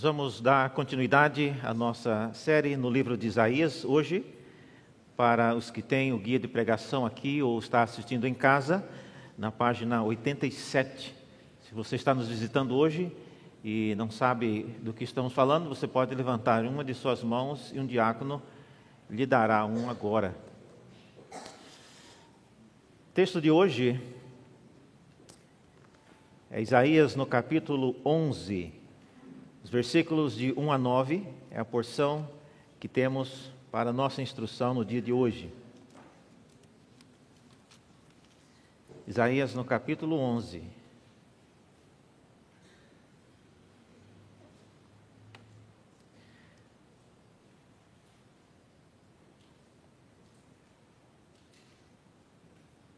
Nós vamos dar continuidade à nossa série no livro de Isaías hoje. Para os que têm o guia de pregação aqui ou está assistindo em casa, na página 87. Se você está nos visitando hoje e não sabe do que estamos falando, você pode levantar uma de suas mãos e um diácono lhe dará um agora. O texto de hoje é Isaías no capítulo 11. Os versículos de 1 a 9 é a porção que temos para nossa instrução no dia de hoje. Isaías no capítulo 11.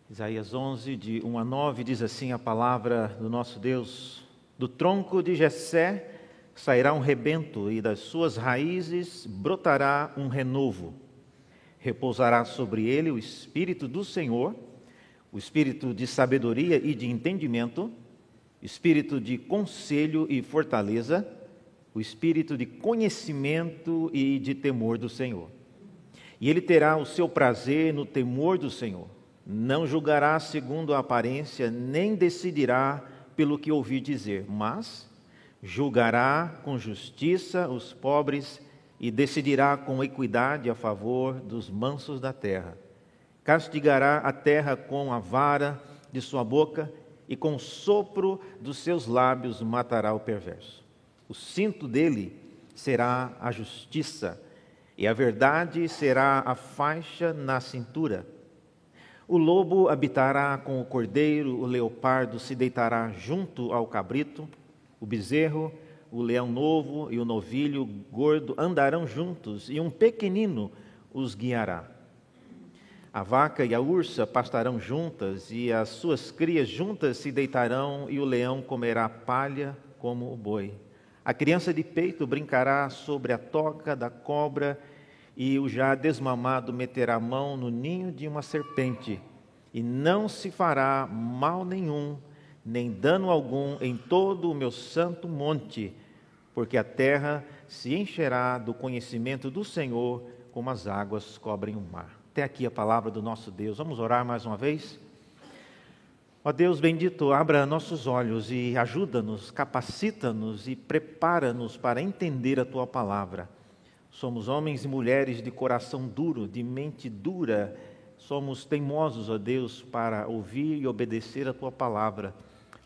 Isaías 11, de 1 a 9, diz assim a palavra do nosso Deus: Do tronco de Jessé sairá um rebento e das suas raízes brotará um renovo. Repousará sobre ele o espírito do Senhor, o espírito de sabedoria e de entendimento, espírito de conselho e fortaleza, o espírito de conhecimento e de temor do Senhor. E ele terá o seu prazer no temor do Senhor. Não julgará segundo a aparência, nem decidirá pelo que ouvi dizer, mas julgará com justiça os pobres e decidirá com equidade a favor dos mansos da terra. Castigará a terra com a vara de sua boca e com o sopro dos seus lábios matará o perverso. O cinto dele será a justiça e a verdade será a faixa na cintura. O lobo habitará com o cordeiro, o leopardo se deitará junto ao cabrito o bezerro, o leão novo e o novilho gordo andarão juntos, e um pequenino os guiará. A vaca e a ursa pastarão juntas, e as suas crias juntas se deitarão, e o leão comerá palha como o boi. A criança de peito brincará sobre a toca da cobra, e o já desmamado meterá a mão no ninho de uma serpente, e não se fará mal nenhum nem dano algum em todo o meu santo monte, porque a terra se encherá do conhecimento do Senhor, como as águas cobrem o mar. Até aqui a palavra do nosso Deus. Vamos orar mais uma vez? Ó Deus bendito, abra nossos olhos e ajuda-nos, capacita-nos e prepara-nos para entender a tua palavra. Somos homens e mulheres de coração duro, de mente dura, somos teimosos, ó Deus, para ouvir e obedecer a tua palavra.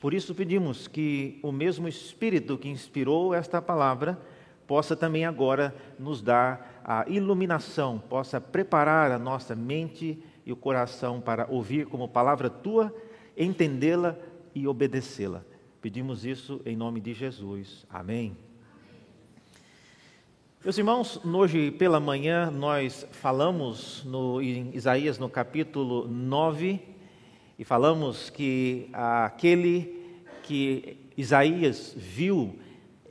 Por isso pedimos que o mesmo Espírito que inspirou esta palavra possa também agora nos dar a iluminação, possa preparar a nossa mente e o coração para ouvir como palavra tua, entendê-la e obedecê-la. Pedimos isso em nome de Jesus. Amém. Meus irmãos, hoje pela manhã nós falamos no, em Isaías no capítulo 9 e falamos que aquele que Isaías viu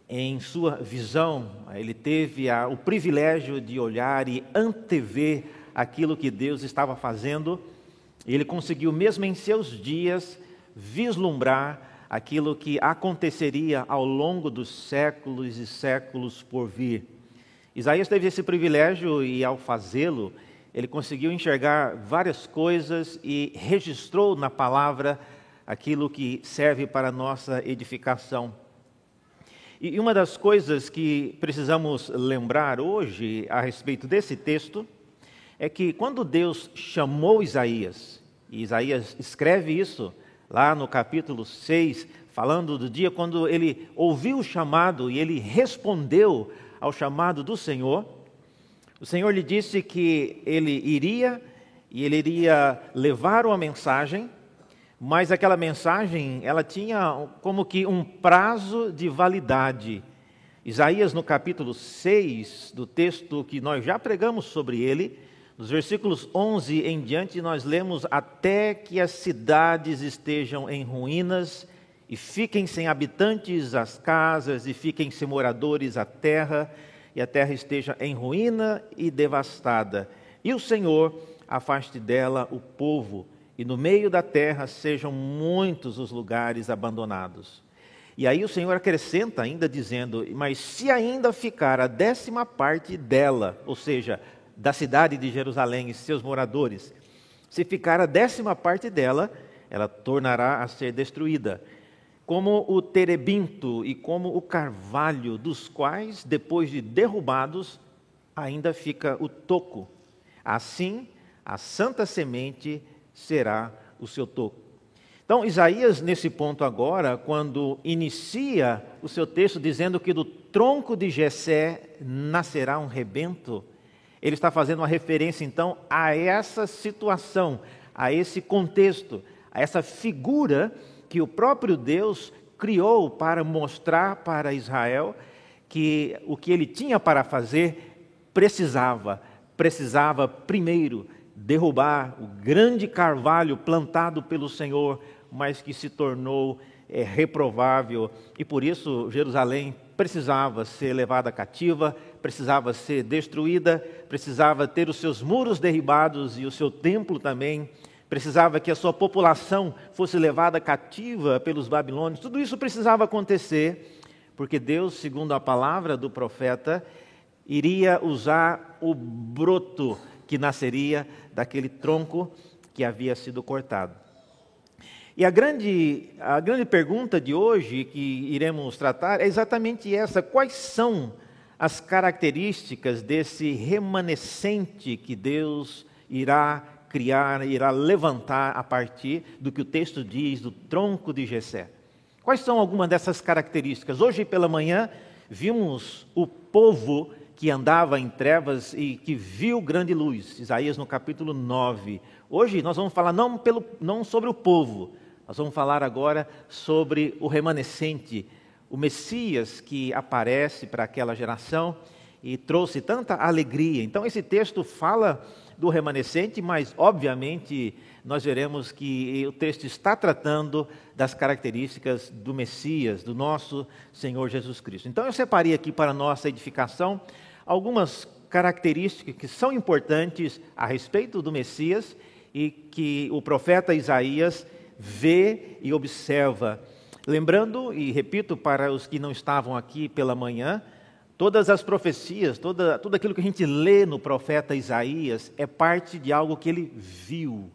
em sua visão, ele teve a, o privilégio de olhar e antever aquilo que Deus estava fazendo, ele conseguiu, mesmo em seus dias, vislumbrar aquilo que aconteceria ao longo dos séculos e séculos por vir. Isaías teve esse privilégio e, ao fazê-lo, ele conseguiu enxergar várias coisas e registrou na palavra aquilo que serve para a nossa edificação. E uma das coisas que precisamos lembrar hoje a respeito desse texto é que quando Deus chamou Isaías, e Isaías escreve isso lá no capítulo 6, falando do dia quando ele ouviu o chamado e ele respondeu ao chamado do Senhor, o Senhor lhe disse que ele iria e ele iria levar uma mensagem, mas aquela mensagem, ela tinha como que um prazo de validade. Isaías no capítulo 6 do texto que nós já pregamos sobre ele, nos versículos 11 em diante, nós lemos até que as cidades estejam em ruínas e fiquem sem habitantes as casas e fiquem sem moradores a terra e a terra esteja em ruína e devastada. E o Senhor afaste dela o povo, e no meio da terra sejam muitos os lugares abandonados. E aí o Senhor acrescenta ainda dizendo: Mas se ainda ficar a décima parte dela, ou seja, da cidade de Jerusalém e seus moradores, se ficar a décima parte dela, ela tornará a ser destruída, como o terebinto e como o carvalho, dos quais, depois de derrubados, ainda fica o toco. Assim, a santa semente será o seu toco. Então, Isaías, nesse ponto agora, quando inicia o seu texto dizendo que do tronco de Jessé nascerá um rebento, ele está fazendo uma referência então a essa situação, a esse contexto, a essa figura que o próprio Deus criou para mostrar para Israel que o que ele tinha para fazer precisava, precisava primeiro derrubar o grande carvalho plantado pelo Senhor, mas que se tornou é, reprovável, e por isso Jerusalém precisava ser levada cativa, precisava ser destruída, precisava ter os seus muros derribados e o seu templo também, precisava que a sua população fosse levada cativa pelos babilônios. Tudo isso precisava acontecer, porque Deus, segundo a palavra do profeta, iria usar o broto que nasceria daquele tronco que havia sido cortado. E a grande, a grande pergunta de hoje que iremos tratar é exatamente essa: quais são as características desse remanescente que Deus irá criar, irá levantar a partir do que o texto diz do tronco de Jessé? Quais são algumas dessas características? Hoje pela manhã vimos o povo que andava em trevas e que viu grande luz, Isaías no capítulo 9. Hoje nós vamos falar não, pelo, não sobre o povo, nós vamos falar agora sobre o remanescente, o Messias que aparece para aquela geração e trouxe tanta alegria. Então, esse texto fala do remanescente, mas, obviamente, nós veremos que o texto está tratando das características do Messias, do nosso Senhor Jesus Cristo. Então, eu separei aqui para nossa edificação algumas características que são importantes a respeito do Messias e que o profeta Isaías vê e observa. Lembrando, e repito para os que não estavam aqui pela manhã, todas as profecias, toda, tudo aquilo que a gente lê no profeta Isaías é parte de algo que ele viu.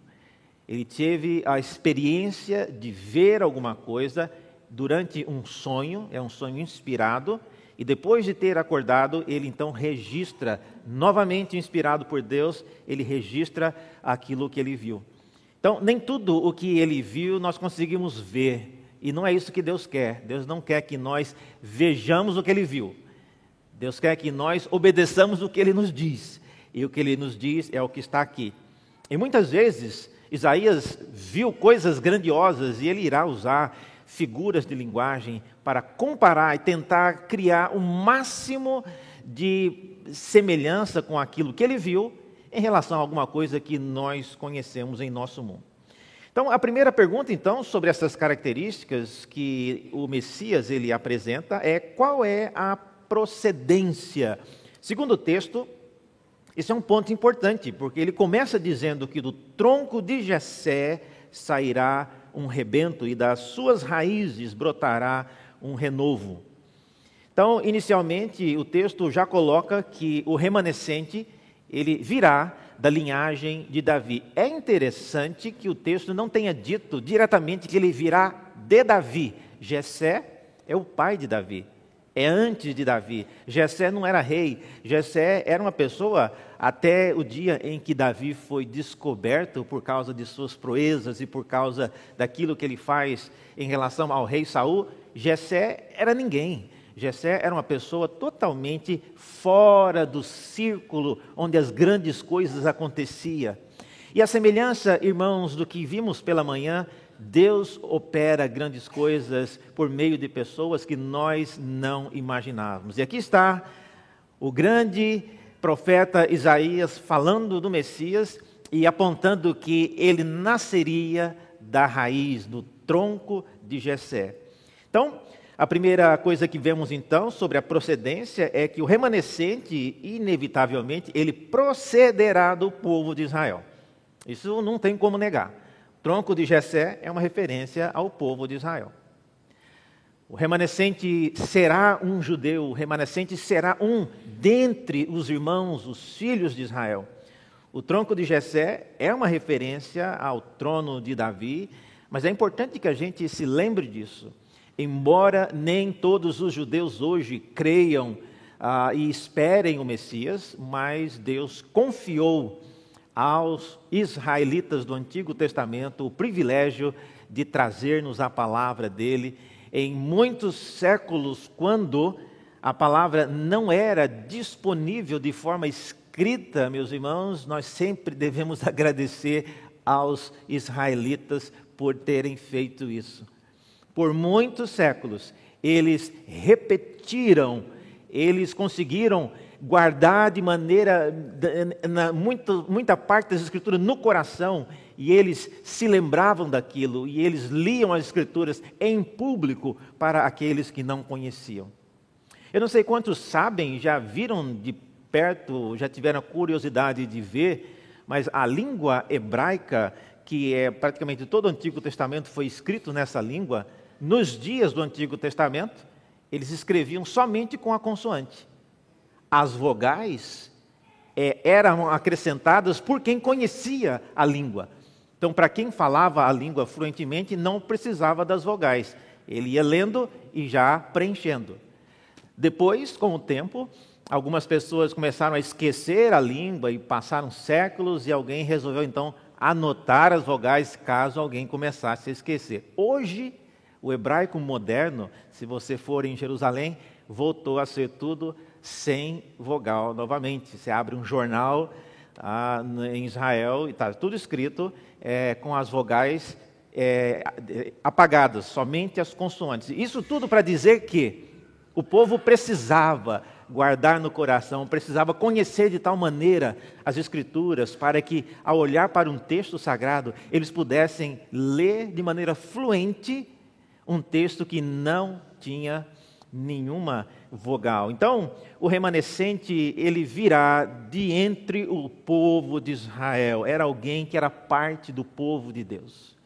Ele teve a experiência de ver alguma coisa durante um sonho, é um sonho inspirado, e depois de ter acordado, ele então registra, novamente inspirado por Deus, ele registra aquilo que ele viu. Então, nem tudo o que ele viu nós conseguimos ver. E não é isso que Deus quer. Deus não quer que nós vejamos o que ele viu. Deus quer que nós obedeçamos o que ele nos diz. E o que ele nos diz é o que está aqui. E muitas vezes, Isaías viu coisas grandiosas e ele irá usar figuras de linguagem para comparar e tentar criar o máximo de semelhança com aquilo que ele viu em relação a alguma coisa que nós conhecemos em nosso mundo. Então, a primeira pergunta, então, sobre essas características que o Messias ele apresenta é qual é a procedência. Segundo o texto, esse é um ponto importante, porque ele começa dizendo que do tronco de Jessé sairá um rebento e das suas raízes brotará um renovo. Então, inicialmente, o texto já coloca que o remanescente ele virá da linhagem de Davi. É interessante que o texto não tenha dito diretamente que ele virá de Davi. Jessé é o pai de Davi, é antes de Davi. Jessé não era rei, Jessé era uma pessoa até o dia em que Davi foi descoberto por causa de suas proezas e por causa daquilo que ele faz em relação ao rei Saul. Jessé era ninguém. Jessé era uma pessoa totalmente fora do círculo onde as grandes coisas aconteciam. E a semelhança, irmãos, do que vimos pela manhã, Deus opera grandes coisas por meio de pessoas que nós não imaginávamos. E aqui está o grande profeta Isaías falando do Messias e apontando que ele nasceria da raiz, do tronco de Jessé. Então, a primeira coisa que vemos então sobre a procedência é que o remanescente, inevitavelmente, ele procederá do povo de Israel. Isso não tem como negar. Tronco de Jessé é uma referência ao povo de Israel. O remanescente será um judeu, o remanescente será um dentre os irmãos, os filhos de Israel. O tronco de Jessé é uma referência ao trono de Davi, mas é importante que a gente se lembre disso. Embora nem todos os judeus hoje creiam ah, e esperem o Messias, mas Deus confiou aos israelitas do Antigo Testamento o privilégio de trazer-nos a palavra dele em muitos séculos, quando a palavra não era disponível de forma escrita, meus irmãos, nós sempre devemos agradecer aos israelitas por terem feito isso. Por muitos séculos, eles repetiram, eles conseguiram guardar de maneira, na, muito, muita parte das Escrituras no coração, e eles se lembravam daquilo, e eles liam as Escrituras em público para aqueles que não conheciam. Eu não sei quantos sabem, já viram de perto, já tiveram curiosidade de ver, mas a língua hebraica, que é praticamente todo o Antigo Testamento foi escrito nessa língua, nos dias do Antigo Testamento, eles escreviam somente com a consoante as vogais é, eram acrescentadas por quem conhecia a língua. Então, para quem falava a língua fluentemente, não precisava das vogais. Ele ia lendo e já preenchendo. Depois, com o tempo, algumas pessoas começaram a esquecer a língua e passaram séculos e alguém resolveu então anotar as vogais caso alguém começasse a esquecer. Hoje, o hebraico moderno, se você for em Jerusalém, voltou a ser tudo sem vogal novamente. Você abre um jornal ah, em Israel e está tudo escrito é, com as vogais é, apagadas, somente as consoantes. Isso tudo para dizer que o povo precisava guardar no coração, precisava conhecer de tal maneira as Escrituras, para que, ao olhar para um texto sagrado, eles pudessem ler de maneira fluente um texto que não tinha nenhuma vogal. Então, o remanescente, ele virá de entre o povo de Israel. Era alguém que era parte do povo de Deus.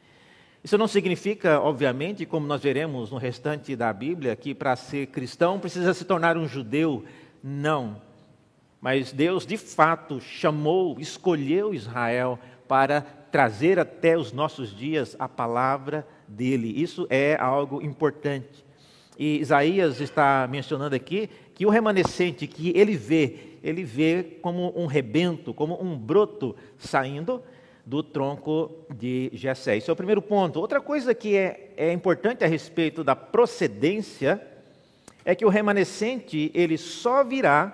Isso não significa, obviamente, como nós veremos no restante da Bíblia, que para ser cristão precisa se tornar um judeu. Não. Mas Deus, de fato, chamou, escolheu Israel para trazer até os nossos dias a palavra dele. Isso é algo importante. E Isaías está mencionando aqui que o remanescente que ele vê, ele vê como um rebento, como um broto saindo do tronco de Jessé. Esse é o primeiro ponto. Outra coisa que é, é importante a respeito da procedência é que o remanescente ele só virá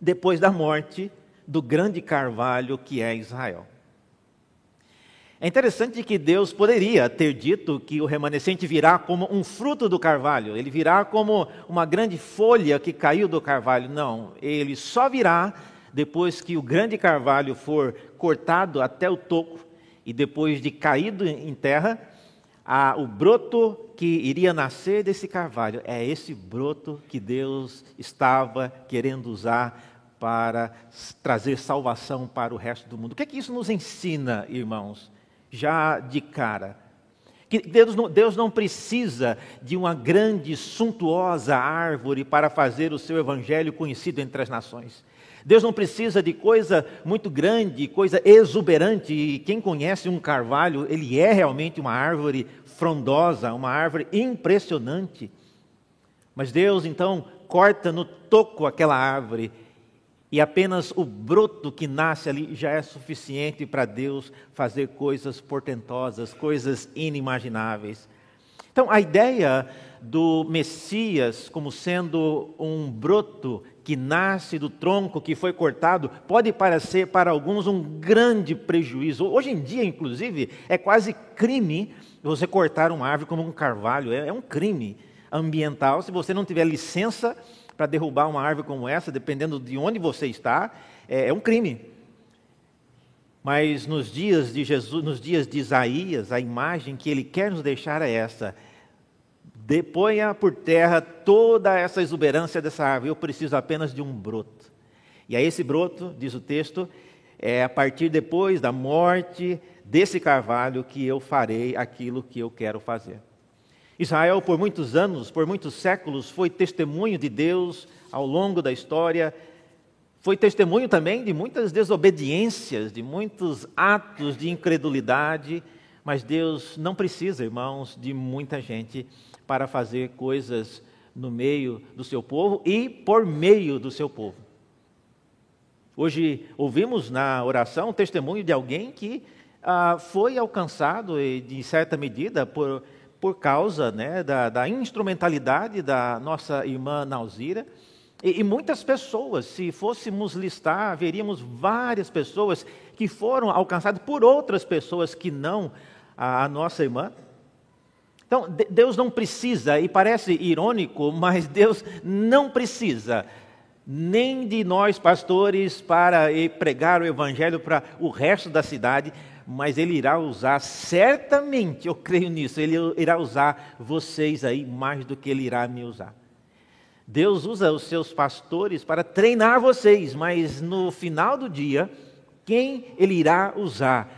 depois da morte do grande carvalho que é Israel. É interessante que Deus poderia ter dito que o remanescente virá como um fruto do carvalho, ele virá como uma grande folha que caiu do carvalho. Não, ele só virá depois que o grande carvalho for cortado até o toco e depois de caído em terra, a, o broto que iria nascer desse carvalho é esse broto que Deus estava querendo usar para trazer salvação para o resto do mundo. O que é que isso nos ensina, irmãos? Já de cara. Que Deus não, Deus não precisa de uma grande, suntuosa árvore para fazer o seu evangelho conhecido entre as nações. Deus não precisa de coisa muito grande, coisa exuberante. E quem conhece um carvalho, ele é realmente uma árvore frondosa, uma árvore impressionante. Mas Deus então corta no toco aquela árvore e apenas o broto que nasce ali já é suficiente para Deus fazer coisas portentosas, coisas inimagináveis. Então, a ideia do Messias como sendo um broto que nasce do tronco que foi cortado pode parecer para alguns um grande prejuízo. Hoje em dia, inclusive, é quase crime você cortar uma árvore como um carvalho, é, é um crime ambiental. Se você não tiver licença para derrubar uma árvore como essa, dependendo de onde você está, é, é um crime. Mas nos dias de Jesus, nos dias de Isaías, a imagem que ele quer nos deixar é essa: deponha por terra toda essa exuberância dessa árvore. Eu preciso apenas de um broto. E a esse broto, diz o texto, é a partir depois da morte desse carvalho que eu farei aquilo que eu quero fazer. Israel, por muitos anos, por muitos séculos, foi testemunho de Deus ao longo da história, foi testemunho também de muitas desobediências, de muitos atos de incredulidade, mas Deus não precisa, irmãos, de muita gente para fazer coisas no meio do seu povo e por meio do seu povo. Hoje ouvimos na oração o testemunho de alguém que ah, foi alcançado, de certa medida, por, por causa né, da, da, instrumentalidade da nossa irmã Nauzira. E, e muitas pessoas, se fôssemos listar, veríamos várias pessoas que foram alcançadas por outras pessoas que não a, a nossa irmã. Então, Deus não precisa, e parece irônico, mas Deus não precisa nem de nós pastores para pregar o evangelho para o resto da cidade, mas ele irá usar, certamente, eu creio nisso, ele irá usar vocês aí mais do que ele irá me usar. Deus usa os seus pastores para treinar vocês, mas no final do dia, quem ele irá usar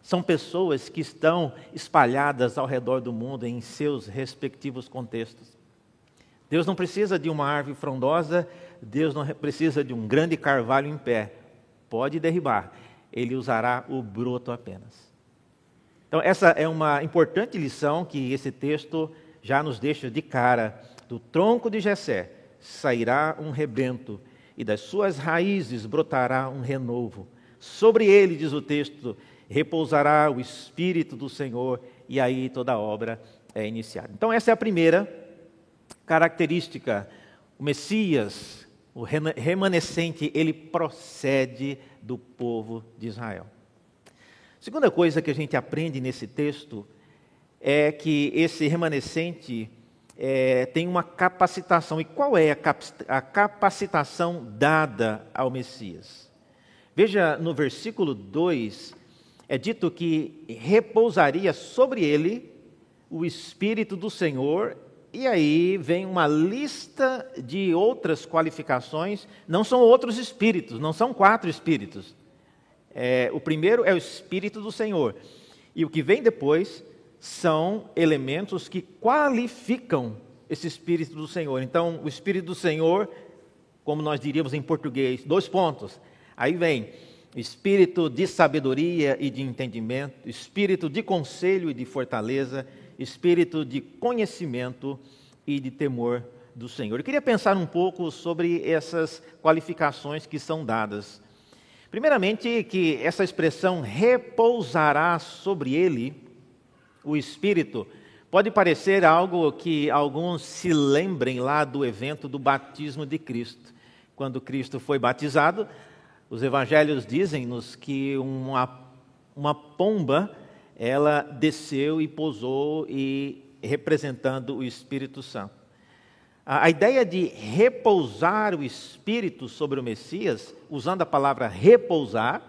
são pessoas que estão espalhadas ao redor do mundo em seus respectivos contextos. Deus não precisa de uma árvore frondosa, Deus não precisa de um grande carvalho em pé. Pode derribar, ele usará o broto apenas. Então, essa é uma importante lição que esse texto já nos deixa de cara. Do tronco de Jessé sairá um rebento, e das suas raízes brotará um renovo. Sobre ele, diz o texto, repousará o Espírito do Senhor, e aí toda a obra é iniciada. Então, essa é a primeira característica. O Messias, o remanescente, ele procede do povo de Israel. Segunda coisa que a gente aprende nesse texto é que esse remanescente é, tem uma capacitação. E qual é a capacitação dada ao Messias? Veja no versículo 2, é dito que repousaria sobre ele o Espírito do Senhor e aí vem uma lista de outras qualificações, não são outros espíritos, não são quatro espíritos. É, o primeiro é o Espírito do Senhor. E o que vem depois são elementos que qualificam esse Espírito do Senhor. Então, o Espírito do Senhor, como nós diríamos em português, dois pontos. Aí vem espírito de sabedoria e de entendimento, espírito de conselho e de fortaleza, espírito de conhecimento e de temor do Senhor. Eu queria pensar um pouco sobre essas qualificações que são dadas. Primeiramente, que essa expressão repousará sobre ele, o Espírito, pode parecer algo que alguns se lembrem lá do evento do batismo de Cristo. Quando Cristo foi batizado, os evangelhos dizem-nos que uma, uma pomba ela desceu e pousou e representando o Espírito Santo. A, ideia de repousar o Espírito sobre o Messias, usando a palavra repousar,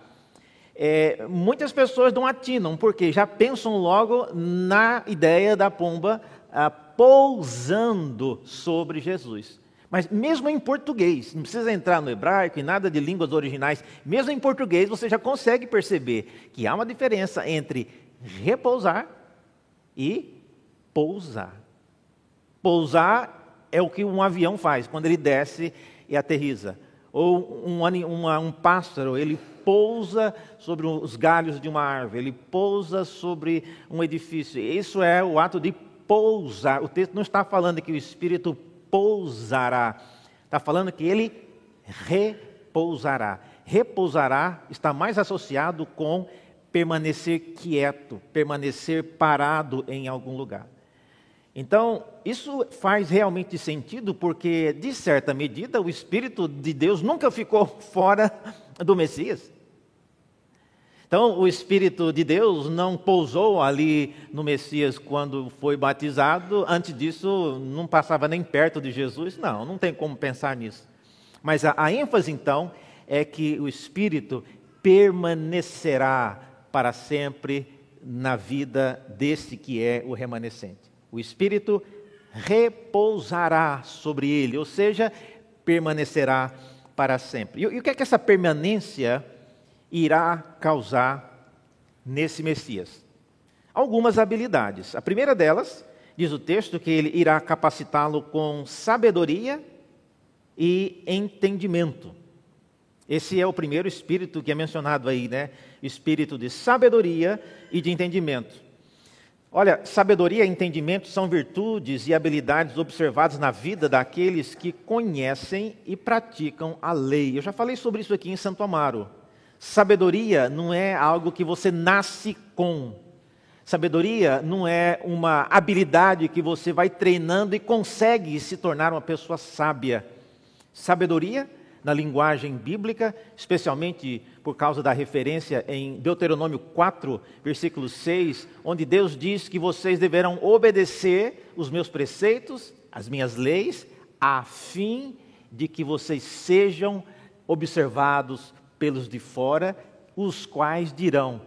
é, muitas pessoas não atinam, porque já pensam logo na ideia da pomba pousando sobre Jesus. Mas mesmo em português, não precisa entrar no hebraico e nada de línguas originais, mesmo em português você já consegue perceber que há uma diferença entre repousar e pousar. Pousar é o que um avião faz quando ele desce e aterriza. Ou um, uma, um pássaro, ele pousa sobre os galhos de uma árvore, ele pousa sobre um edifício. Isso é o ato de pousar. O texto não está falando que o Espírito pousará, está falando que ele repousará. Repousará está mais associado com permanecer quieto, permanecer parado em algum lugar. Então, isso faz realmente sentido porque, de certa medida, o Espírito de Deus nunca ficou fora do Messias. Então, o Espírito de Deus não pousou ali no Messias quando foi batizado, antes disso não passava nem perto de Jesus. Não, não tem como pensar nisso. Mas a, a ênfase, então, é que o Espírito permanecerá para sempre na vida desse que é o remanescente. O Espírito repousará sobre ele, ou seja, permanecerá para sempre. E, e o que é que essa permanência irá causar nesse Messias? Algumas habilidades. A primeira delas diz o texto que ele irá capacitá-lo com sabedoria e entendimento. Esse é o primeiro espírito que é mencionado aí, né? Espírito de sabedoria e de entendimento. Olha, sabedoria e entendimento são virtudes e habilidades observadas na vida daqueles que conhecem e praticam a lei. Eu já falei sobre isso aqui em Santo Amaro. Sabedoria não é algo que você nasce com. Sabedoria não é uma habilidade que você vai treinando e consegue se tornar uma pessoa sábia. Sabedoria na linguagem bíblica, especialmente por causa da referência em Deuteronômio 4, versículo 6, onde Deus diz que vocês deverão obedecer os meus preceitos, as minhas leis, a fim de que vocês sejam observados pelos de fora, os quais dirão: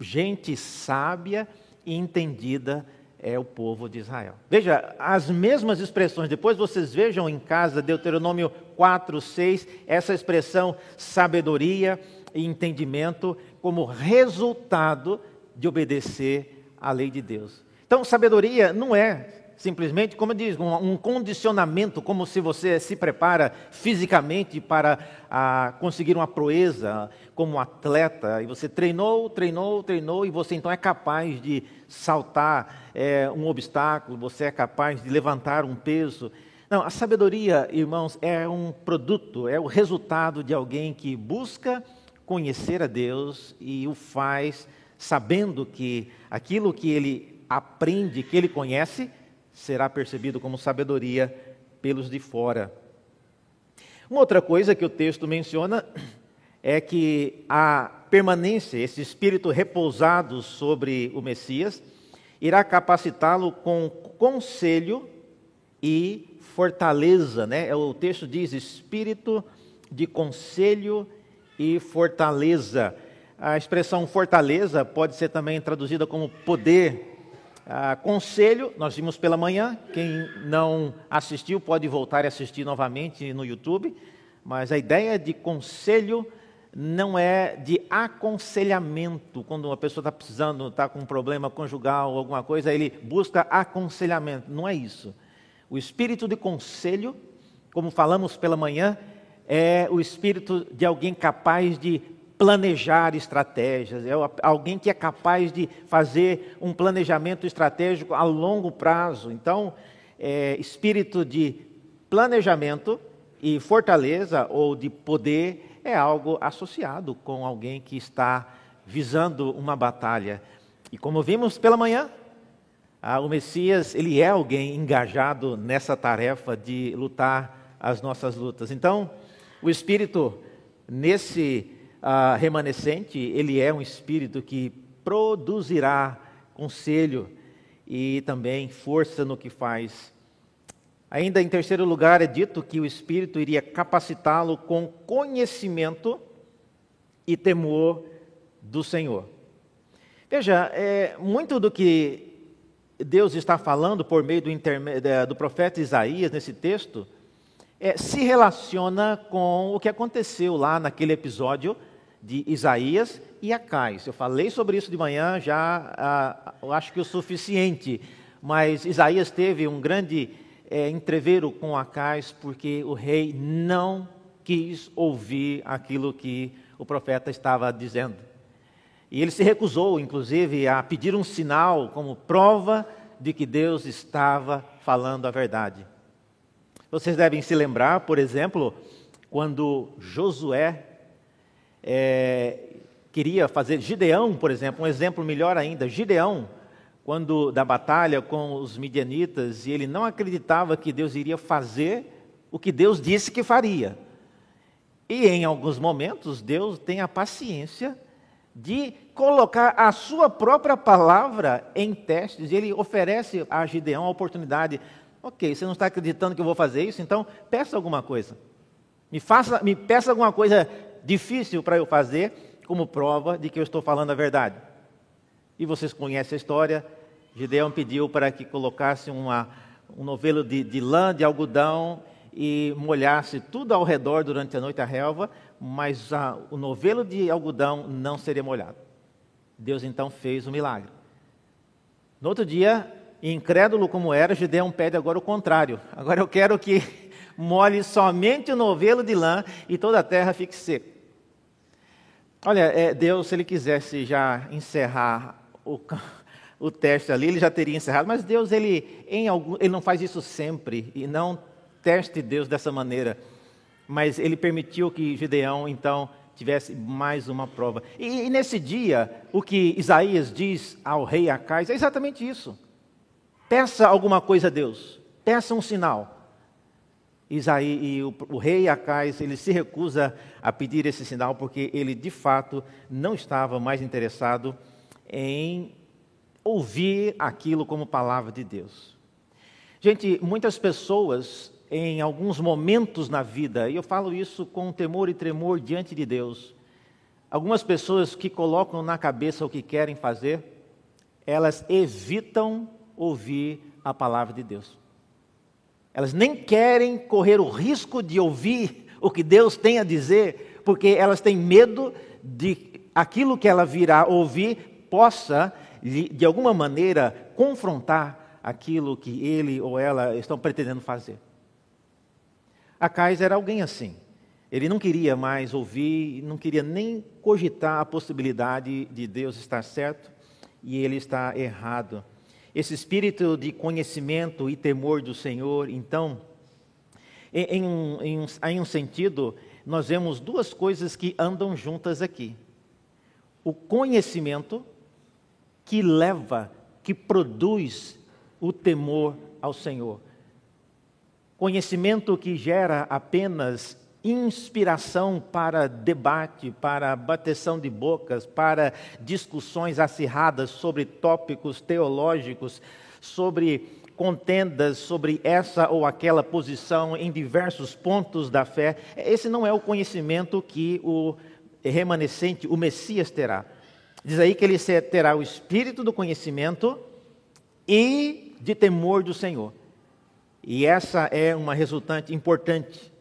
gente sábia e entendida é o povo de Israel. Veja, as mesmas expressões, depois vocês vejam em casa, Deuteronômio 4, 6, essa expressão sabedoria e entendimento como resultado de obedecer à lei de Deus. Então, sabedoria não é simplesmente, como eu diz, um, condicionamento, como se você se prepara fisicamente para a, conseguir uma proeza como um atleta, e você treinou, treinou, treinou, e você então é capaz de saltar é, um obstáculo, você é capaz de levantar um peso. Não, a sabedoria, irmãos, é um produto, é o resultado de alguém que busca conhecer a Deus e o faz sabendo que aquilo que ele aprende, que ele conhece, será percebido como sabedoria pelos de fora. Uma outra coisa que o texto menciona é que a permanência, esse espírito repousado sobre o Messias, irá capacitá-lo com conselho e fortaleza, né? É, o texto diz espírito de conselho e fortaleza. A expressão fortaleza pode ser também traduzida como poder ah, conselho, nós vimos pela manhã. Quem não assistiu pode voltar e assistir novamente no YouTube. Mas a ideia de conselho não é de aconselhamento. Quando uma pessoa está precisando, está com um problema conjugal ou alguma coisa, ele busca aconselhamento. Não é isso. O espírito de conselho, como falamos pela manhã, é o espírito de alguém capaz de planejar estratégias, é alguém que é capaz de fazer um planejamento estratégico a longo prazo. Então, é, espírito de planejamento e fortaleza ou de poder é algo associado com alguém que está visando uma batalha. E como vimos pela manhã, o Messias, ele é alguém engajado nessa tarefa de lutar as nossas lutas. Então, o Espírito, nesse uh, remanescente, ele é um espírito que produzirá conselho e também força no que faz. Ainda em terceiro lugar, é dito que o espírito iria capacitá-lo com conhecimento e temor do Senhor. Veja, é, muito do que Deus está falando por meio do, do profeta Isaías nesse texto é, se relaciona com o que aconteceu lá naquele episódio de Isaías e Acais. Eu falei sobre isso de manhã, já ah, acho que o suficiente, mas Isaías teve um grande é, entreveiro com Acais porque o rei não quis ouvir aquilo que o profeta estava dizendo. E ele se recusou, inclusive, a pedir um sinal como prova de que Deus estava falando a verdade. Vocês devem se lembrar, por exemplo, quando Josué é, queria fazer. Gideão, por exemplo, um exemplo melhor ainda. Gideão, quando da batalha com os midianitas, e ele não acreditava que Deus iria fazer o que Deus disse que faria. E em alguns momentos, Deus tem a paciência de colocar a sua própria palavra em testes. Ele oferece a Gideão a oportunidade. Ok, você não está acreditando que eu vou fazer isso, então peça alguma coisa. Me, faça, me peça alguma coisa difícil para eu fazer, como prova de que eu estou falando a verdade. E vocês conhecem a história. Gideão pediu para que colocasse uma, um novelo de, de lã, de algodão, e molhasse tudo ao redor durante a noite a relva, mas a, o novelo de algodão não seria molhado. Deus então fez o milagre. No outro dia, incrédulo como era, Gideão pede agora o contrário. Agora eu quero que molhe somente o novelo de lã e toda a terra fique seca. Olha, é, Deus, se Ele quisesse já encerrar o, o teste ali, Ele já teria encerrado, mas Deus, Ele, em algum, ele não faz isso sempre, e não teste Deus dessa maneira. Mas Ele permitiu que Gideão, então, tivesse mais uma prova. E, e nesse dia, o que Isaías diz ao rei Acais é exatamente isso. Peça alguma coisa a Deus, peça um sinal. Isaí, e o, o, rei Acais, ele se recusa a pedir esse sinal porque ele de fato não estava mais interessado em ouvir aquilo como palavra de Deus. Gente, muitas pessoas em alguns momentos na vida, e eu falo isso com temor e tremor diante de Deus. Algumas pessoas que colocam na cabeça o que querem fazer, elas evitam ouvir a palavra de Deus. Elas nem querem correr o risco de ouvir o que Deus tem a dizer, porque elas têm medo de aquilo que ela virá ouvir possa, de alguma maneira, confrontar aquilo que ele ou ela estão pretendendo fazer. Acais era alguém assim. Ele não queria mais ouvir, não queria nem cogitar a possibilidade de Deus estar certo e ele está errado. Esse espírito de conhecimento e temor do Senhor, então, em, em, em um sentido, nós vemos duas coisas que andam juntas aqui: o conhecimento que leva, que produz o temor ao Senhor. Conhecimento que gera apenas inspiração para debate, para bateção de bocas, para discussões acirradas sobre tópicos teológicos, sobre contendas sobre essa ou aquela posição em diversos pontos da fé. Esse não é o conhecimento que o remanescente, o Messias, terá. Diz aí que ele terá o espírito do conhecimento e de temor do Senhor. E essa é uma resultante importante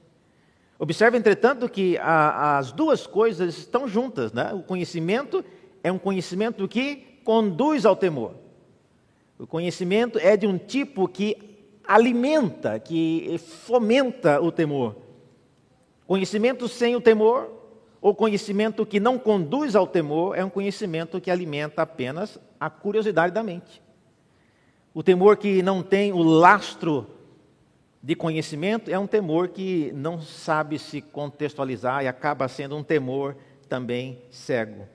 Observe, entretanto, que a, as duas coisas estão juntas. Né? O conhecimento é um conhecimento que conduz ao temor. O conhecimento é de um tipo que alimenta, que fomenta o temor. Conhecimento sem o temor, ou conhecimento que não conduz ao temor, é um conhecimento que alimenta apenas a curiosidade da mente. O temor que não tem o lastro de conhecimento é um temor que não sabe se contextualizar e acaba sendo um temor também cego.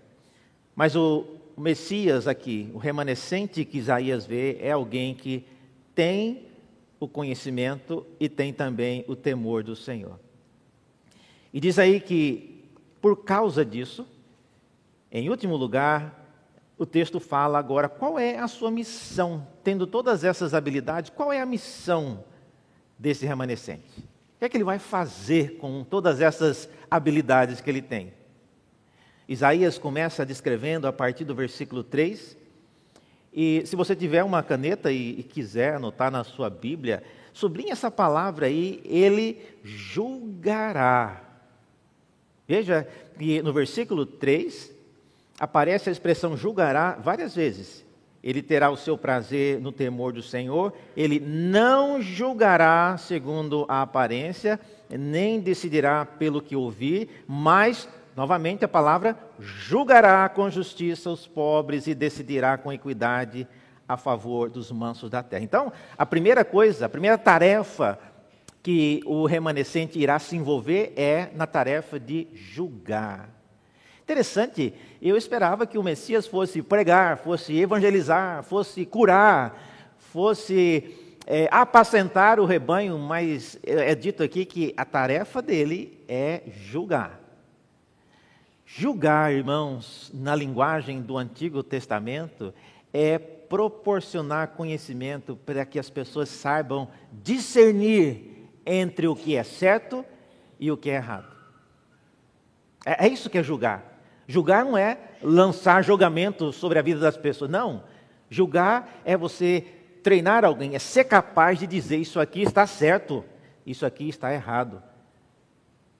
Mas o Messias aqui, o remanescente que Isaías vê, é alguém que tem o conhecimento e tem também o temor do Senhor. E diz aí que, por causa disso, em último lugar, o texto fala agora qual é a sua missão, tendo todas essas habilidades, qual é a missão desse remanescente? O que é que ele vai fazer com todas essas habilidades que ele tem? Isaías começa descrevendo a partir do versículo 3. E se você tiver uma caneta e, e quiser anotar na sua Bíblia, sublinhe essa palavra aí, ele julgará. Veja que no versículo 3 aparece a expressão julgará várias vezes ele terá o seu prazer no temor do Senhor, ele não julgará segundo a aparência, nem decidirá pelo que ouvir, mas, novamente a palavra, julgará com justiça os pobres e decidirá com equidade a favor dos mansos da terra. Então, a primeira coisa, a primeira tarefa que o remanescente irá se envolver é na tarefa de julgar. Interessante, eu esperava que o Messias fosse pregar, fosse evangelizar, fosse curar, fosse é, apacentar o rebanho, mas é dito aqui que a tarefa dele é julgar. Julgar, irmãos, na linguagem do Antigo Testamento, é proporcionar conhecimento para que as pessoas saibam discernir entre o que é certo e o que é errado. É, é isso que é julgar. Julgar não é lançar julgamento sobre a vida das pessoas, não. Julgar é você treinar alguém, é ser capaz de dizer isso aqui está certo, isso aqui está errado.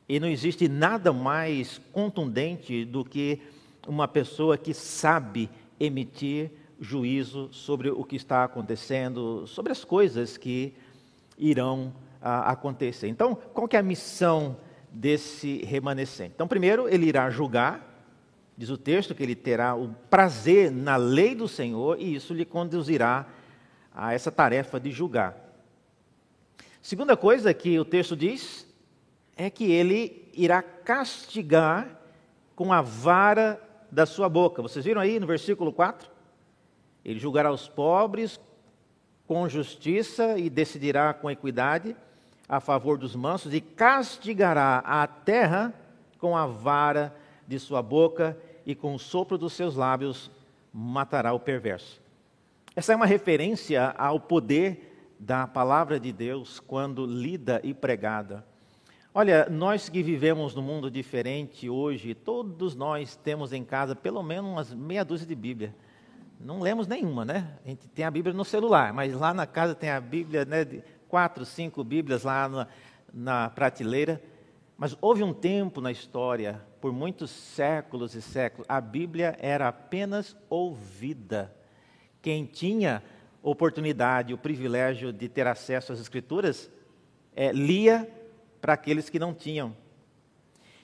E não existe nada mais contundente do que uma pessoa que sabe emitir juízo sobre o que está acontecendo, sobre as coisas que irão ah, acontecer. Então, qual é a missão desse remanescente? Então, primeiro, ele irá julgar, diz o texto que ele terá o prazer na lei do Senhor e isso lhe conduzirá a essa tarefa de julgar. Segunda coisa que o texto diz é que ele irá castigar com a vara da sua boca. Vocês viram aí no versículo 4? Ele julgará os pobres com justiça e decidirá com equidade a favor dos mansos e castigará a terra com a vara de sua boca e com o sopro dos seus lábios matará o perverso. Essa é uma referência ao poder da palavra de Deus quando lida e pregada. Olha, nós que vivemos num mundo diferente hoje, todos nós temos em casa pelo menos umas meia dúzia de Bíblia. Não lemos nenhuma, né? A gente tem a Bíblia no celular, mas lá na casa tem a Bíblia, né? Quatro, cinco Bíblias lá na, na prateleira. Mas houve um tempo na história, por muitos séculos e séculos, a Bíblia era apenas ouvida. Quem tinha oportunidade, o privilégio de ter acesso às Escrituras, é, lia para aqueles que não tinham.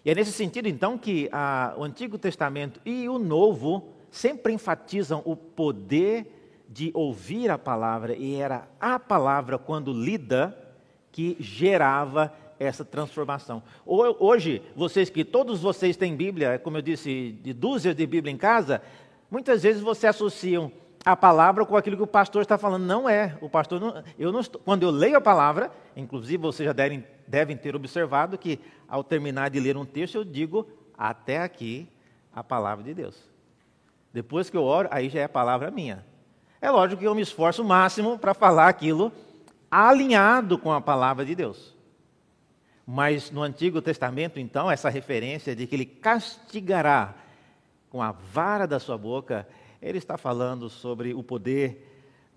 E é nesse sentido, então, que a, o Antigo Testamento e o Novo sempre enfatizam o poder de ouvir a palavra, e era a palavra, quando lida, que gerava essa transformação. Hoje, vocês que todos vocês têm Bíblia, como eu disse, de dúzias de Bíblia em casa, muitas vezes vocês associam a palavra com aquilo que o pastor está falando. Não é. O pastor não, eu não estou, quando eu leio a palavra, inclusive vocês já devem, devem ter observado que ao terminar de ler um texto eu digo até aqui a palavra de Deus. Depois que eu oro, aí já é a palavra minha. É lógico que eu me esforço o máximo para falar aquilo alinhado com a palavra de Deus. Mas no Antigo Testamento, então, essa referência de que ele castigará com a vara da sua boca ele está falando sobre o poder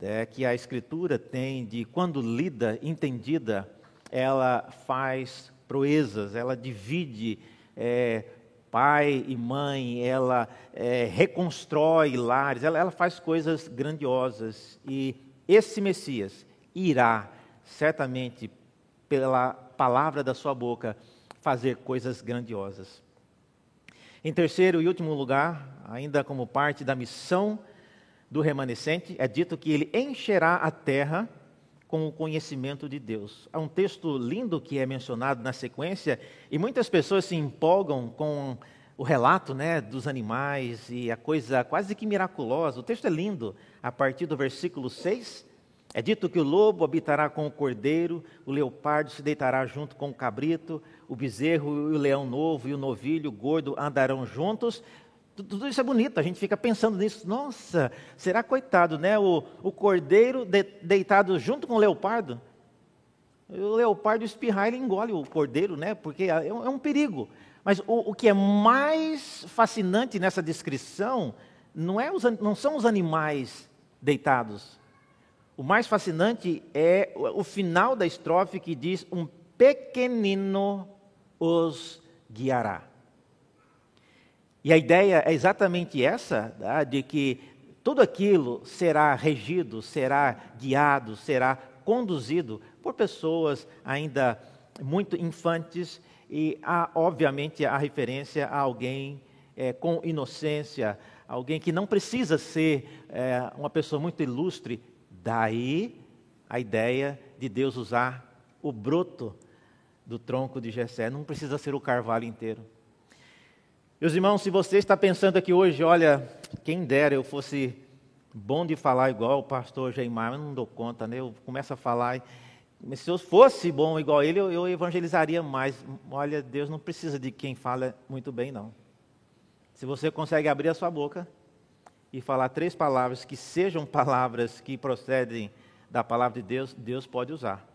é, que a Escritura tem de, quando lida, entendida, ela faz proezas, ela divide é, pai e mãe, ela é, reconstrói lares, ela, ela faz coisas grandiosas. E esse Messias irá, certamente, pela palavra da sua boca, fazer coisas grandiosas. Em terceiro e último lugar, ainda como parte da missão do remanescente, é dito que ele encherá a terra com o conhecimento de Deus. Há um texto lindo que é mencionado na sequência e muitas pessoas se empolgam com o relato né, dos animais e a coisa quase que miraculosa. O texto é lindo. A partir do versículo 6, é dito que o lobo habitará com o cordeiro, o leopardo se deitará junto com o cabrito, o bezerro e o leão novo e o novilho gordo andarão juntos, tudo isso é bonito, a gente fica pensando nisso. Nossa, será coitado, né? O, o cordeiro de, deitado junto com o leopardo. O leopardo espirrar, ele engole o cordeiro, né? Porque é, é um é perigo. Mas o, o, que é mais fascinante nessa descrição não, é os, não são os animais deitados. O mais fascinante é o, final da estrofe que diz: Um pequenino os guiará. E a ideia é exatamente essa, tá? de que tudo aquilo será regido, será guiado, será conduzido por pessoas ainda muito infantes e há, obviamente, a referência a alguém é, com inocência, alguém que não precisa ser é, uma pessoa muito ilustre. Daí a ideia de Deus usar o broto do tronco de Jessé, não precisa ser o carvalho inteiro. Meus irmãos, se você está pensando aqui hoje, olha, quem dera eu fosse bom de falar igual o pastor Geimar, eu não dou conta, né? Eu começo a falar, mas se eu fosse bom igual ele, eu, eu evangelizaria mais. Olha, Deus não precisa de quem fala muito bem, não. Se você consegue abrir a sua boca e falar três palavras que sejam palavras que procedem da palavra de Deus, Deus pode usar.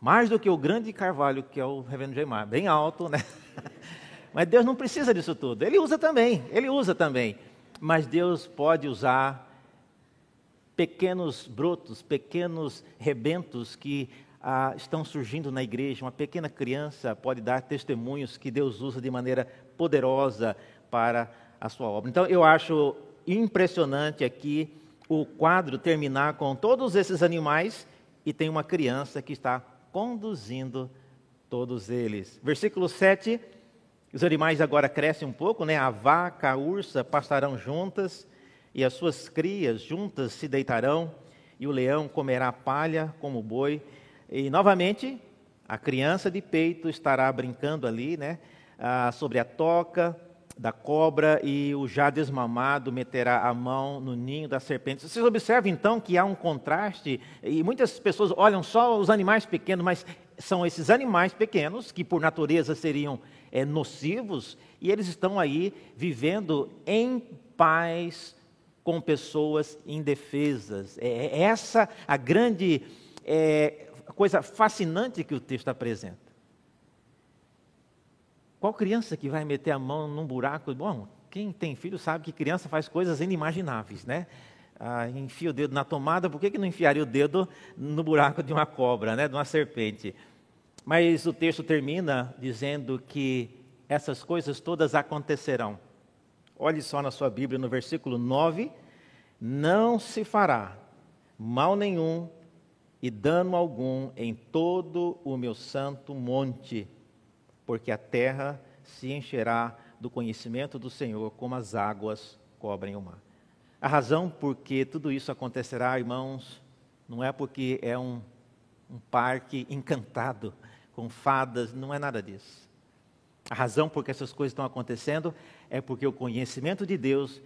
Mais do que o grande carvalho que é o reverendo Geimar, bem alto, né? Mas Deus não precisa disso tudo. Ele usa também, ele usa também. Mas Deus pode usar pequenos brotos, pequenos rebentos que ah, estão surgindo na igreja. Uma pequena criança pode dar testemunhos que Deus usa de maneira poderosa para a sua obra. Então eu acho impressionante aqui o quadro terminar com todos esses animais e tem uma criança que está conduzindo todos eles. Versículo 7, os animais agora crescem um pouco, né? A vaca, a ursa pastarão juntas e as suas crias juntas se deitarão e o leão comerá palha como o boi. E novamente, a criança de peito estará brincando ali, né? Ah, sobre a toca da cobra e o já desmamado meterá a mão no ninho da serpente. Vocês observam então que há um contraste, e muitas pessoas olham só os animais pequenos, mas são esses animais pequenos que por natureza seriam é, nocivos, e eles estão aí vivendo em paz com pessoas indefesas. É, é essa a grande é, coisa fascinante que o texto apresenta. Qual criança que vai meter a mão num buraco? Bom, quem tem filho sabe que criança faz coisas inimagináveis, né? Ah, enfia o dedo na tomada, por que, que não enfiaria o dedo no buraco de uma cobra, né? de uma serpente? Mas o texto termina dizendo que essas coisas todas acontecerão. Olhe só na sua Bíblia, no versículo 9: Não se fará mal nenhum e dano algum em todo o meu santo monte porque a terra se encherá do conhecimento do Senhor, como as águas cobrem o mar. A razão por que tudo isso acontecerá, irmãos, não é porque é um, um parque encantado com fadas, não é nada disso. A razão por que essas coisas estão acontecendo é porque o conhecimento de Deus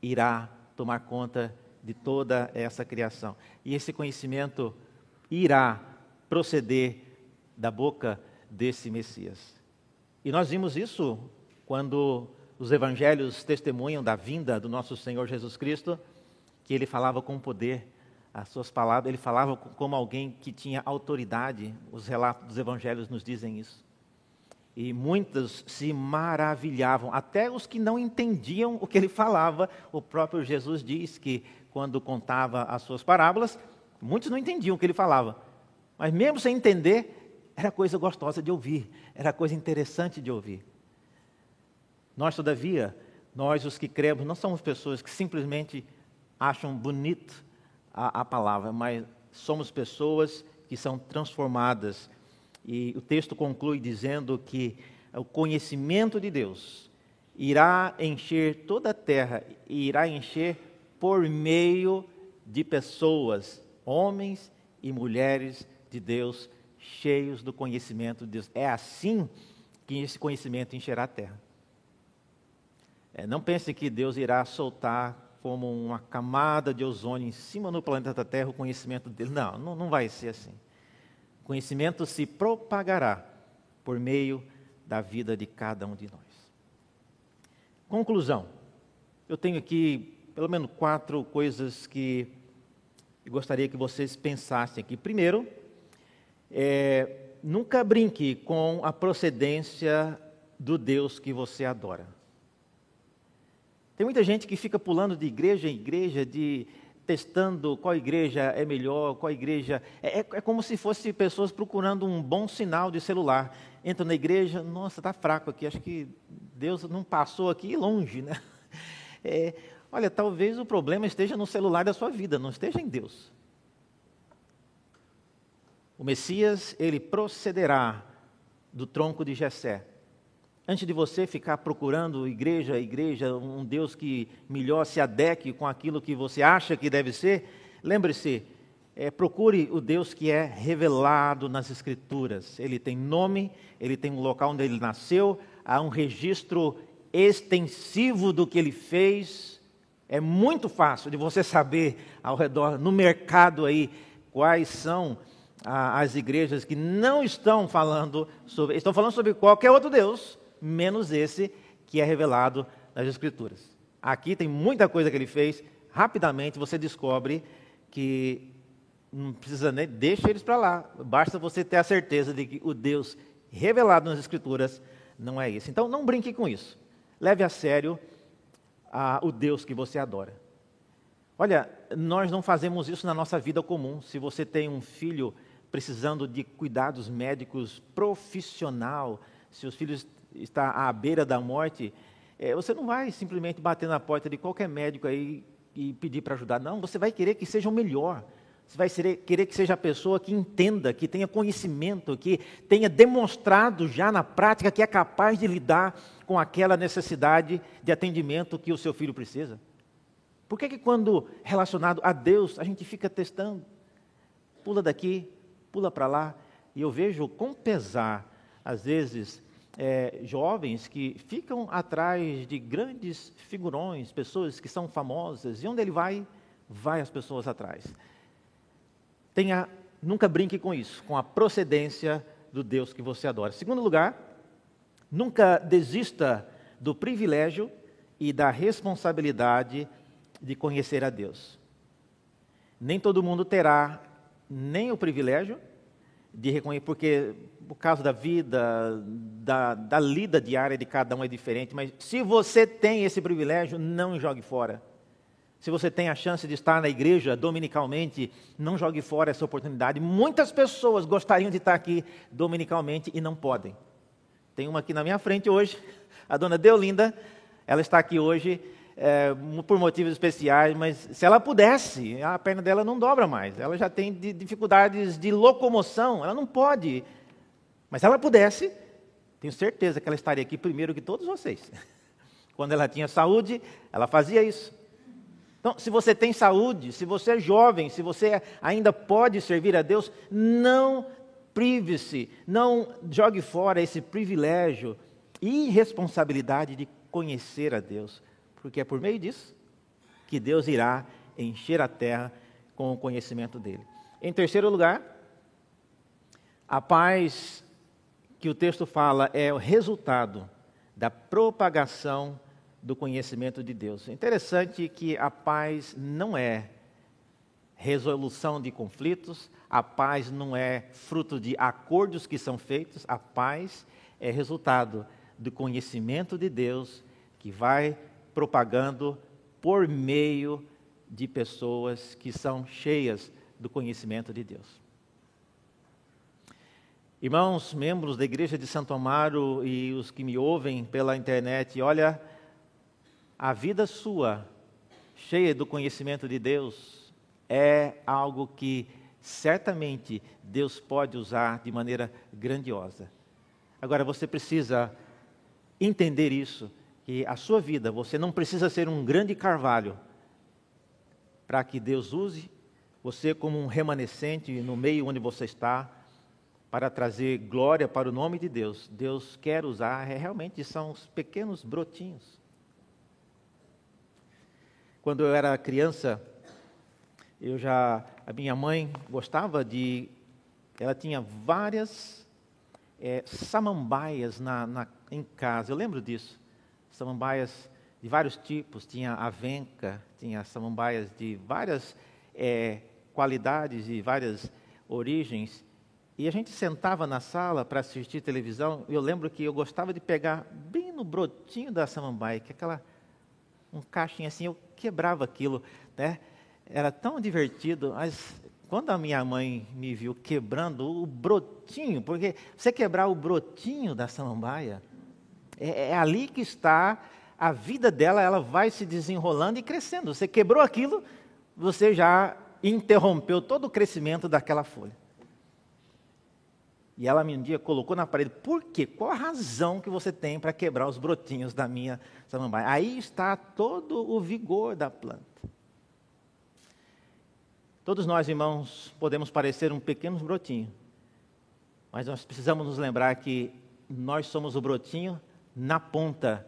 irá tomar conta de toda essa criação. E esse conhecimento irá proceder da boca desse Messias. E nós vimos isso quando os evangelhos testemunham da vinda do nosso Senhor Jesus Cristo, que ele falava com poder, as suas palavras, ele falava como alguém que tinha autoridade. Os relatos dos evangelhos nos dizem isso. E muitos se maravilhavam, até os que não entendiam o que ele falava. O próprio Jesus diz que quando contava as suas parábolas, muitos não entendiam o que ele falava. Mas mesmo sem entender, era coisa gostosa de ouvir, era coisa interessante de ouvir. Nós, todavia, nós os que cremos, não somos pessoas que simplesmente acham bonito a, a palavra, mas somos pessoas que são transformadas. E o texto conclui dizendo que o conhecimento de Deus irá encher toda a terra e irá encher por meio de pessoas, homens e mulheres de Deus cheios do conhecimento de Deus. É assim que esse conhecimento encherá a terra. É, não pense que Deus irá soltar como uma camada de ozônio em cima no planeta Terra o conhecimento dele. Não, não, não vai ser assim. O conhecimento se propagará por meio da vida de cada um de nós. Conclusão. Eu tenho aqui pelo menos quatro coisas que eu gostaria que vocês pensassem aqui. Primeiro, é, nunca brinque com a procedência do Deus que você adora. Tem muita gente que fica pulando de igreja em igreja, de testando qual igreja é melhor, qual igreja. É, é, é como se fosse pessoas procurando um bom sinal de celular. Entra na igreja, nossa, está fraco aqui, acho que Deus não passou aqui longe, né? É, olha, talvez o problema esteja no celular da sua vida, não esteja em Deus. O Messias, ele procederá do tronco de Jessé. Antes de você ficar procurando igreja, igreja, um Deus que melhor se adeque com aquilo que você acha que deve ser, lembre-se, é, procure o Deus que é revelado nas Escrituras. Ele tem nome, ele tem um local onde ele nasceu, há um registro extensivo do que ele fez. É muito fácil de você saber ao redor, no mercado aí, quais são as igrejas que não estão falando sobre, estão falando sobre qualquer outro Deus, menos esse que é revelado nas Escrituras. Aqui tem muita coisa que ele fez, rapidamente você descobre que não precisa nem, deixa eles para lá, basta você ter a certeza de que o Deus revelado nas Escrituras não é esse. Então não brinque com isso, leve a sério o Deus que você adora. Olha, nós não fazemos isso na nossa vida comum. Se você tem um filho precisando de cuidados médicos profissional, se os filhos está à beira da morte, É, você não vai simplesmente bater na porta de qualquer médico aí e pedir para ajudar. Não, você vai querer que seja o melhor. Você vai querer que seja a pessoa que entenda, que tenha conhecimento, que tenha demonstrado já na prática que é capaz de lidar com aquela necessidade de atendimento que o seu filho precisa. Por que, que quando relacionado a Deus, a gente fica testando? Pula daqui, pula para lá. E eu vejo com pesar, às vezes, é, jovens que ficam atrás de grandes figurões, pessoas que são famosas, e onde ele vai, vai as pessoas atrás. Tenha, nunca brinque com isso, com a procedência do Deus que você adora. Segundo lugar, nunca desista do privilégio e da responsabilidade de conhecer a Deus. Nem todo mundo terá nem o privilégio de reconhecer, porque por causa da vida, da, da lida diária de cada um é diferente, mas se você tem esse privilégio, não jogue fora. Se você tem a chance de estar na igreja dominicalmente, não jogue fora essa oportunidade. Muitas pessoas gostariam de estar aqui dominicalmente e não podem. Tem uma aqui na minha frente hoje, a dona Deolinda, ela está aqui hoje é, por motivos especiais, mas se ela pudesse, a perna dela não dobra mais. Ela já tem dificuldades de locomoção, ela não pode. Mas se ela pudesse, tenho certeza que ela estaria aqui primeiro que todos vocês. Quando ela tinha saúde, ela fazia isso. Então, se você tem saúde, se você é jovem, se você ainda pode servir a Deus, não prive-se, não jogue fora esse privilégio e responsabilidade de conhecer a Deus porque é por meio disso que Deus irá encher a terra com o conhecimento dele. Em terceiro lugar, a paz que o texto fala é o resultado da propagação do conhecimento de Deus. Interessante que a paz não é resolução de conflitos, a paz não é fruto de acordos que são feitos, a paz é resultado do conhecimento de Deus que vai propagando por meio de pessoas que são cheias do conhecimento de Deus. Irmãos, membros da Igreja de Santo Amaro e os que me ouvem pela internet, olha, a vida sua, cheia do conhecimento de Deus, é algo que certamente Deus pode usar de maneira grandiosa. Agora você precisa entender isso que a sua vida, você não precisa ser um grande carvalho para que Deus use você como um remanescente no meio onde você está, para trazer glória para o nome de Deus. Deus quer usar, é, realmente são os pequenos brotinhos. Quando eu era criança, eu já, a minha mãe gostava de, ela tinha várias é, samambaias na, na, em casa, eu lembro disso samambaias de vários tipos, tinha avenca, tinha samambaias de várias é, qualidades e várias origens. E a gente sentava na sala para assistir televisão. Eu lembro que eu gostava de pegar bem no brotinho da samambaia, que é aquela um caixinho assim, eu quebrava aquilo, né? Era tão divertido, mas quando a minha mãe me viu quebrando o brotinho, porque você quebrar o brotinho da samambaia, é, é ali que está a vida dela, ela vai se desenrolando e crescendo. Você quebrou aquilo, você já interrompeu todo o crescimento daquela folha. E ela um dia colocou na parede, por quê? Qual a razão que você tem para quebrar os brotinhos da minha samambaia? Aí está todo o vigor da planta. Todos nós, irmãos, podemos parecer um pequeno brotinho, mas nós precisamos nos lembrar que nós somos o brotinho na ponta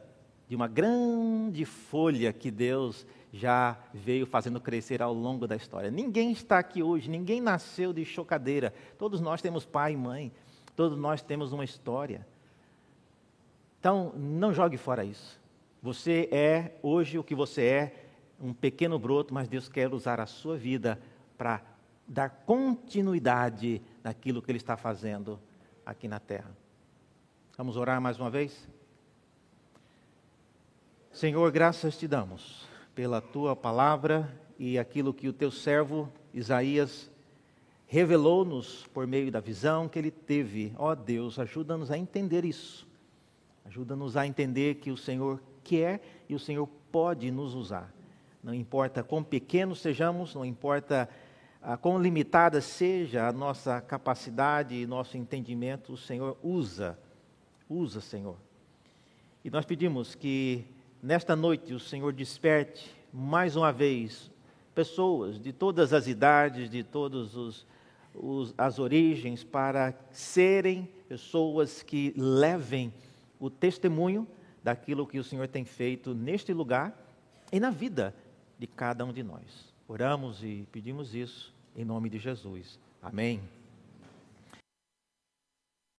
de uma grande folha que Deus já veio fazendo crescer ao longo da história. Ninguém está aqui hoje, ninguém nasceu de chocadeira. Todos nós temos pai e mãe, todos nós temos uma história. Então, não jogue fora isso. Você é hoje o que você é, um pequeno broto, mas Deus quer usar a sua vida para dar continuidade naquilo que Ele está fazendo aqui na terra. Vamos orar mais uma vez? Senhor, graças te damos pela tua palavra e aquilo que o teu servo Isaías revelou-nos por meio da visão que ele teve. Ó oh, Deus, ajuda-nos a entender isso. Ajuda-nos a entender que o Senhor quer e o Senhor pode nos usar. Não importa quão pequenos sejamos, não importa ah, quão limitada seja a nossa capacidade e nosso entendimento, o Senhor usa, usa, Senhor. E nós pedimos que nesta noite o Senhor desperte mais uma vez pessoas de todas as idades, de todas as origens, para serem pessoas que levem o testemunho daquilo que o Senhor tem feito neste lugar e na vida de cada um de nós. Oramos e pedimos isso em nome de Jesus. Amém.